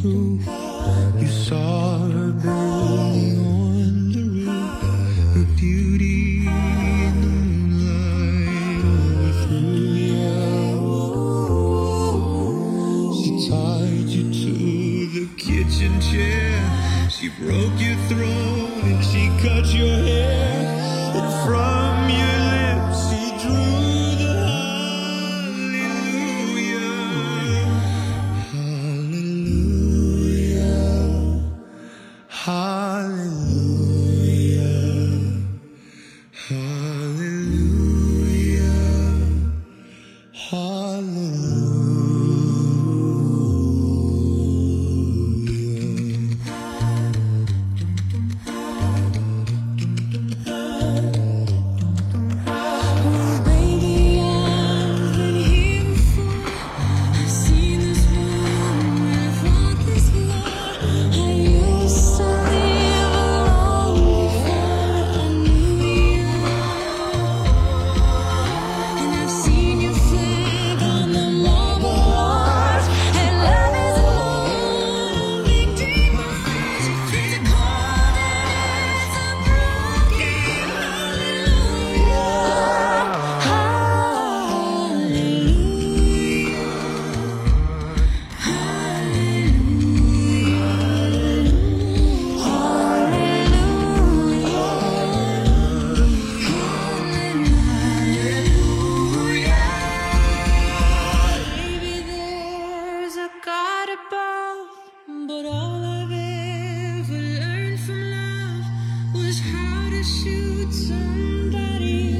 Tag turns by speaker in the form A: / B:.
A: proof. You saw her building on the roof, her beauty in the moonlight. She tied you to the kitchen chair. She broke your throat and she cut your hair. Hallelujah.
B: was how to shoot somebody.